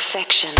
perfection.